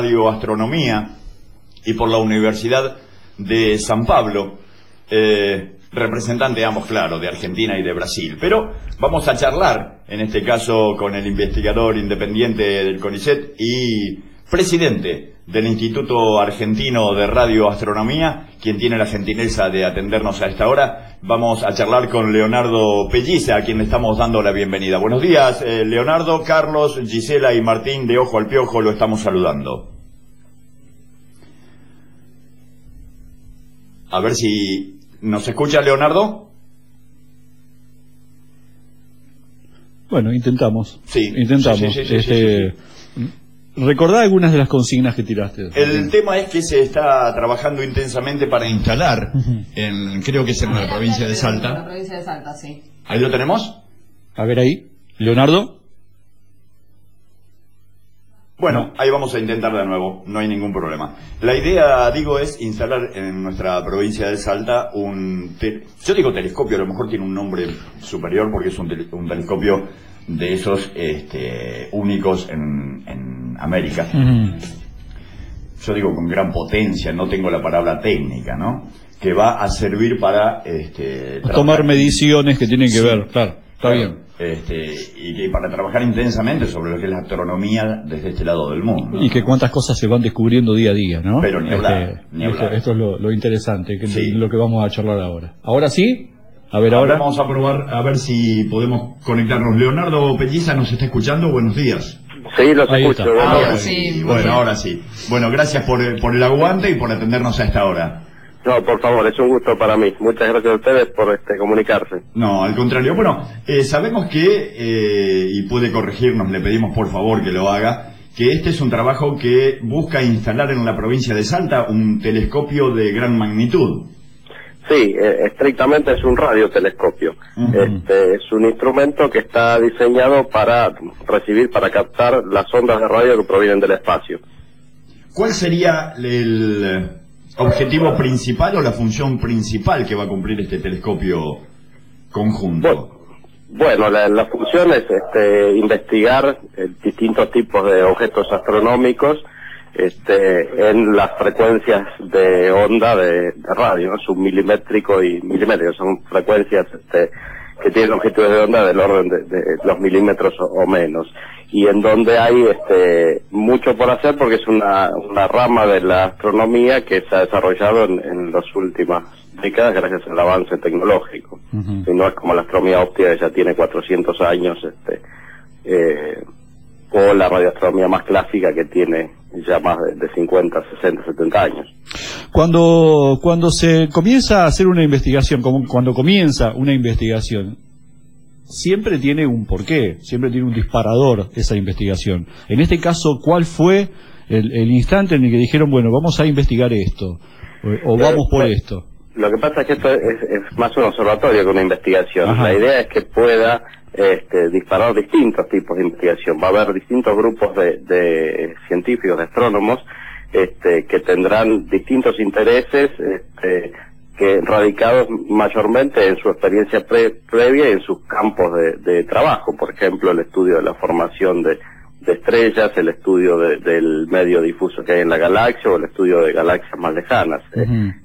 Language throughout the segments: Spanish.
radioastronomía y por la Universidad de San Pablo, eh, representante ambos, claro, de Argentina y de Brasil. Pero vamos a charlar, en este caso, con el investigador independiente del CONICET y presidente del Instituto Argentino de Radioastronomía, quien tiene la gentileza de atendernos a esta hora. Vamos a charlar con Leonardo Pellice, a quien le estamos dando la bienvenida. Buenos días, eh, Leonardo, Carlos, Gisela y Martín de Ojo al Piojo, lo estamos saludando. A ver si nos escucha Leonardo. Bueno, intentamos. Sí. Intentamos. Sí, sí, sí, sí, Este, Recordá algunas de las consignas que tiraste. El tema es que se está trabajando intensamente para instalar, en, creo que es en la provincia de La Salta. provincia de Salta, sí. ¿Ahí lo tenemos? A ver ahí. Leonardo. Bueno, ahí vamos a intentar de nuevo, no hay ningún problema. La idea, digo, es instalar en nuestra provincia de Salta un... te- Yo digo telescopio, a lo mejor tiene un nombre superior porque es un, un telescopio de esos este, únicos en, en América. Yo digo con gran potencia, no tengo la palabra técnica, ¿no? Que va a servir para... Este, Tomar mediciones que tienen que Sí. ver. Claro, está Claro, bien. Este, y que para trabajar intensamente sobre lo que es la astronomía desde este lado del mundo. Y que cuántas cosas se van descubriendo día a día, ¿no? Pero ni hablar, Este, ni esto, es lo, lo interesante, que Sí. lo que vamos a charlar ahora. ¿Ahora sí? A ver, Ahora ahora. vamos a probar a ver si podemos conectarnos. Leonardo Pelliza nos está escuchando. Buenos días. Sí, los Ahí escucho. Ahora sí. Bueno, ahora sí. Bueno, gracias por el, por el aguante y por atendernos a esta hora. No, por favor, es un gusto para mí. Muchas gracias a ustedes por este comunicarse. No, al contrario. Bueno, eh, sabemos que, eh, y puede corregirnos, le pedimos por favor que lo haga, que este es un trabajo que busca instalar en la provincia de Salta un telescopio de gran magnitud. Sí, eh, estrictamente es un radiotelescopio. Este es un instrumento que está diseñado para recibir, para captar las ondas de radio que provienen del espacio. ¿Cuál sería el objetivo principal o la función principal que va a cumplir este telescopio conjunto? Bueno, la, la función es este, investigar eh, distintos tipos de objetos astronómicos este, en las frecuencias de onda de, de radio, ¿no? submilimétrico y milimétrico. Son frecuencias este, que tienen longitudes de onda del orden de, de los milímetros o, o menos. Y en donde hay este, mucho por hacer porque es una, una rama de la astronomía que se ha desarrollado en, en las últimas décadas gracias al avance tecnológico. Ujú. Y no es como la astronomía óptica que ya tiene 400 años, este, eh, o la radioastronomía más clásica que tiene ya más de, de 50, 60, 70 años. Cuando, cuando se comienza a hacer una investigación, como cuando comienza una investigación, siempre tiene un porqué, siempre tiene un disparador esa investigación. En este caso, ¿cuál fue el, el instante en el que dijeron, bueno, vamos a investigar esto? O, o vamos por Eh, esto. Lo que pasa es que esto es, es más un observatorio que una investigación. Ajá. La idea es que pueda este, disparar distintos tipos de investigación. Va a haber distintos grupos de, de científicos, de astrónomos, este, que tendrán distintos intereses, este, que radicados mayormente en su experiencia pre- previa y en sus campos de, de trabajo. Por ejemplo, el estudio de la formación de, de estrellas, el estudio de- del medio difuso que hay en la galaxia o el estudio de galaxias más lejanas.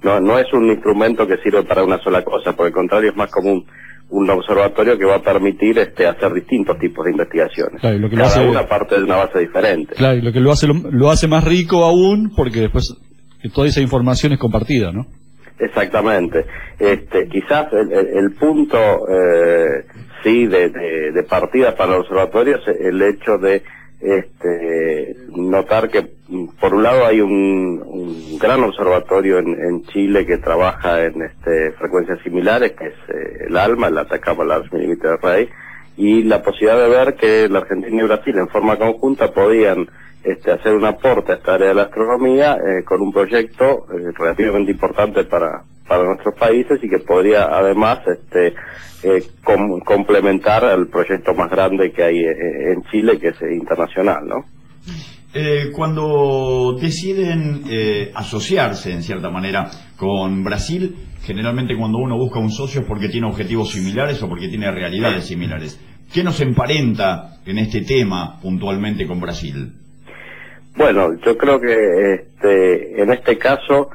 No, no es un instrumento que sirve para una sola cosa, por el contrario es más como un, observatorio que va a permitir este, hacer distintos tipos de investigaciones. Claro, lo que lo Cada hace- una parte de una base diferente. Claro, y lo que lo hace, lo, lo hace más rico aún, porque después eh, toda esa información es compartida, ¿no? Exactamente. Este, quizás el, el- el punto, eh, sí, de, de- de partida para el observatorio es el hecho de este, notar que, por un lado, hay un, un gran observatorio en, en Chile que trabaja en este, frecuencias similares, que es eh, el ALMA, el Atacama Large Millimeter Array, y la posibilidad de ver que la Argentina y Brasil en forma conjunta podían este, hacer un aporte a esta área de la astronomía eh, con un proyecto eh, relativamente importante para, para nuestros países y que podría además este, eh, com- complementar al proyecto más grande que hay eh, en Chile, que es eh, internacional, ¿no? Eh, cuando deciden eh, asociarse en cierta manera con Brasil, generalmente cuando uno busca un socio es porque tiene objetivos similares o porque tiene realidades similares. ¿Qué nos emparenta en este tema puntualmente con Brasil? Bueno, yo creo que este, en este caso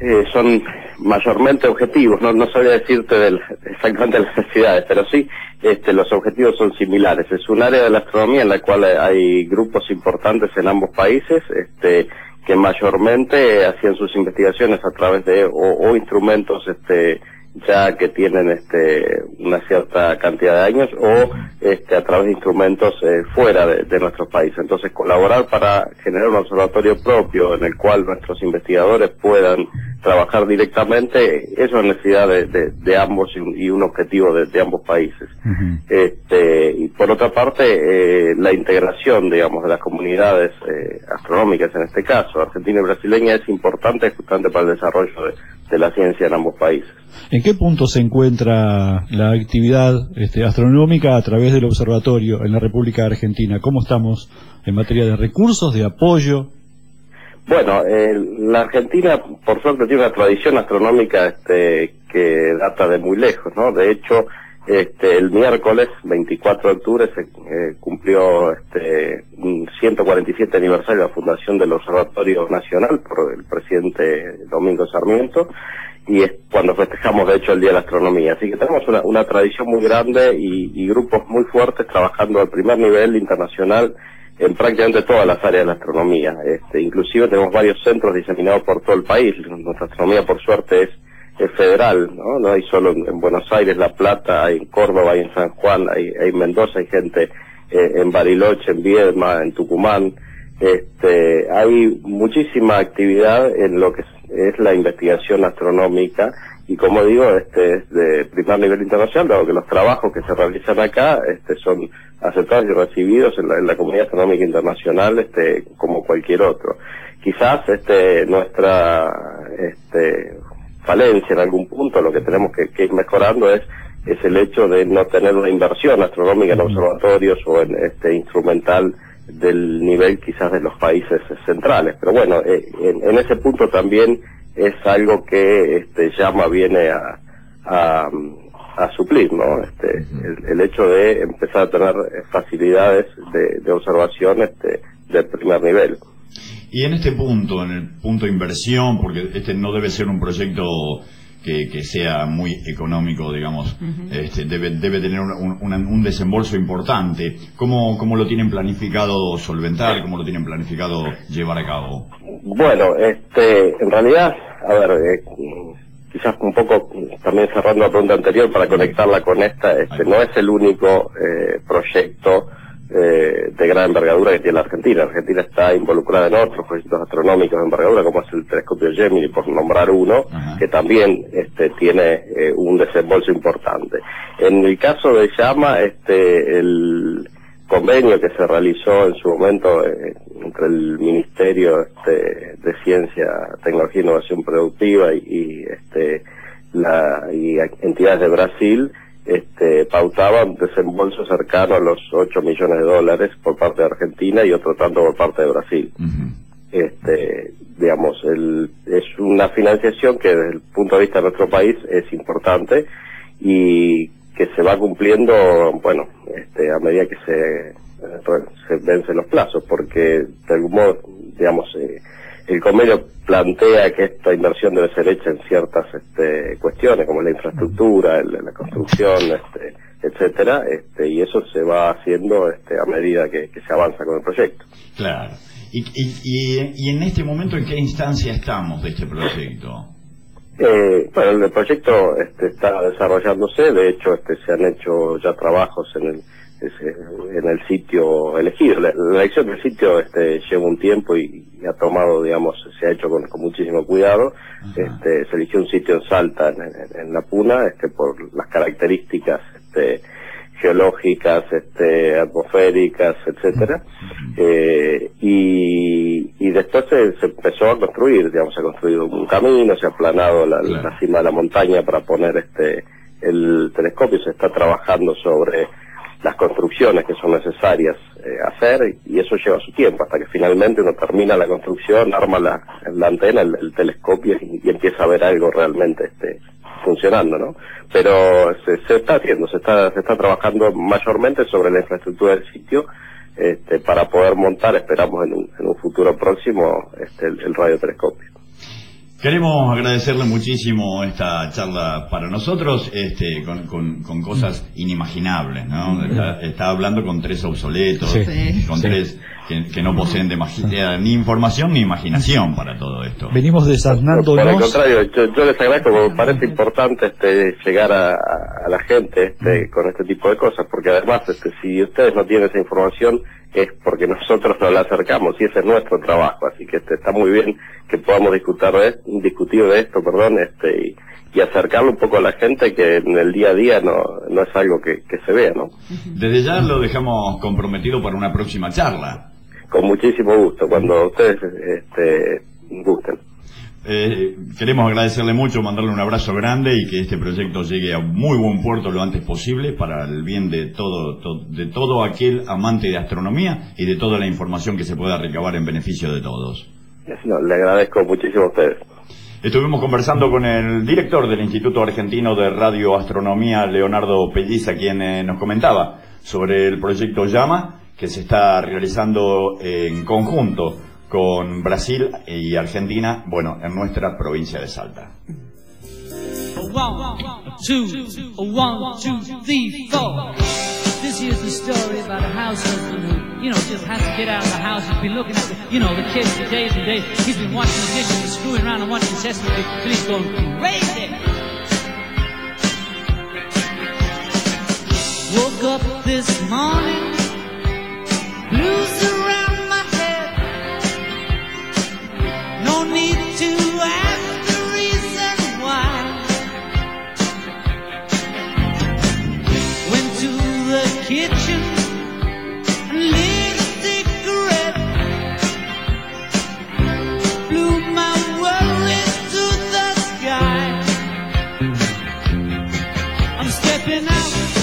eh, son mayormente objetivos, no, no sabría decirte del, exactamente las necesidades, pero sí este, los objetivos son similares. Es un área de la astronomía en la cual hay grupos importantes en ambos países este, que mayormente hacían sus investigaciones a través de o, instrumentos este, ya que tienen este, una cierta cantidad de años o este, a través de instrumentos eh, fuera de, de nuestro país. Entonces, colaborar para generar un observatorio propio en el cual nuestros investigadores puedan trabajar directamente, es necesidad de, de, ambos y un, objetivo de, ambos países. este, y por otra parte, eh, la integración, digamos, de las comunidades eh, astronómicas en este caso, argentina y brasileña, es importante justamente para el desarrollo de, la ciencia en ambos países. ¿En qué punto se encuentra la actividad este, astronómica a través del observatorio en la República Argentina? ¿Cómo estamos en materia de recursos, de apoyo? Bueno, eh, la Argentina, por suerte, tiene una tradición astronómica este, que data de muy lejos, ¿no? De hecho, este, el miércoles 24 de octubre se eh, cumplió este, un 147 aniversario de la fundación del Observatorio Nacional por el presidente Domingo Sarmiento y es cuando festejamos de hecho el Día de la Astronomía. Así que tenemos una, una tradición muy grande y, y grupos muy fuertes trabajando al primer nivel internacional en prácticamente todas las áreas de la astronomía. Este, inclusive tenemos varios centros diseminados por todo el país. Nuestra astronomía, por suerte, es, federal, ¿no? No hay solo en, Buenos Aires, La Plata, hay en Córdoba, hay en San Juan, hay, en Mendoza, hay gente eh, en Bariloche, en Viedma, en Tucumán. Este, hay muchísima actividad en lo que es la investigación astronómica y como digo, este es de primer nivel internacional, dado que los trabajos que se realizan acá este, son aceptados y recibidos en la, comunidad económica internacional este, como cualquier otro. Quizás este, nuestra este, falencia en algún punto, lo que tenemos que, ir mejorando es es el hecho de no tener una inversión astronómica en observatorios o en este instrumental del nivel quizás de los países centrales. Pero bueno, eh, en ese punto también es algo que este, llama viene a, a, suplir, ¿no? Este, el, hecho de empezar a tener facilidades de, observación este, de primer nivel. Y en este punto, en el punto de inversión, porque este no debe ser un proyecto que, sea muy económico, digamos, este, debe, debe tener un, un, desembolso importante. ¿Cómo, ¿Cómo lo tienen planificado solventar? ¿Cómo lo tienen planificado llevar a cabo? Bueno, este, en realidad, a ver, eh, quizás un poco también cerrando la pregunta anterior para conectarla con esta, este, no es el único eh, proyecto eh, de gran envergadura que tiene la Argentina. Argentina está involucrada en otros proyectos astronómicos de envergadura, como es el telescopio Gemini, por nombrar uno, que también este, tiene eh, un desembolso importante. En el caso de Llama, este, el convenio que se realizó en su momento eh, entre el Ministerio este, de Ciencia, Tecnología e Innovación Productiva y, y este, la, y entidades de Brasil, este, pautaba un desembolso cercano a los 8 millones de dólares por parte de Argentina y otro tanto por parte de Brasil. Este, digamos, el, es una financiación que desde el punto de vista de nuestro país es importante y que se va cumpliendo, bueno, este, a medida que se, se vencen los plazos, porque de algún modo, digamos, eh, el convenio plantea que esta inversión debe ser hecha en ciertas este, cuestiones como la infraestructura, la construcción, este, etcétera, este, y eso se va haciendo este, a medida que, se avanza con el proyecto. Claro. ¿Y, y, en este momento en qué instancia estamos de este proyecto? Eh, bueno, el proyecto este, está desarrollándose, de hecho este, se han hecho ya trabajos en el en el sitio elegido. La, elección del sitio este, lleva un tiempo y, ha tomado, digamos, se ha hecho con, muchísimo cuidado. Este, se eligió un sitio en Salta, en, La Puna, este, por las características este, geológicas, este, atmosféricas, etcétera. Eh, y, y después se, empezó a construir, digamos, se ha construido un camino, se ha aplanado la, la cima de la montaña para poner este el telescopio, se está trabajando sobre las construcciones que son necesarias eh, hacer y eso lleva su tiempo hasta que finalmente uno termina la construcción, arma la, antena, el, telescopio y, empieza a ver algo realmente este, funcionando, ¿no? Pero se, está haciendo, se está, se está trabajando mayormente sobre la infraestructura del sitio, este, para poder montar, esperamos en un, en un futuro próximo, este, el, el radiotelescopio. Queremos agradecerle muchísimo esta charla para nosotros, este, con, con, con cosas inimaginables, ¿no? Está, está hablando con tres obsoletos, Sí. con Sí. tres que, que no poseen demasiada ni información ni imaginación para todo esto. Venimos Por el contrario, yo, yo les agradezco, porque me parece importante este, llegar a, a- a la gente este, con este tipo de cosas, porque además, este, si ustedes no tienen esa información, es porque nosotros nos la acercamos y ese es nuestro trabajo, así que este, está muy bien que podamos discutir de, discutir de esto, perdón, este, y, y acercarlo un poco a la gente que en el día a día no, no es algo que, que se vea, ¿no? Desde ya lo dejamos comprometido para una próxima charla. Con muchísimo gusto, cuando ustedes este, gusten. Eh, queremos agradecerle mucho, mandarle un abrazo grande y que este proyecto llegue a muy buen puerto lo antes posible para el bien de todo, to- de todo aquel amante de astronomía y de toda la información que se pueda recabar en beneficio de todos. Le agradezco muchísimo a ustedes. Estuvimos conversando con el director del Instituto Argentino de Radioastronomía, Leonardo Pelliza, quien eh, nos comentaba sobre el proyecto Llama, que se está realizando en conjunto con Brasil y Argentina, bueno, en nuestra provincia de Salta. This here's the story about a house husband who, you know, just has to get out of the house. He's been looking at the, you know, the kids for days and days. He's been watching the dishes and screwing around and watching Sesame Street till he's going crazy. Woke up this morning, stepping out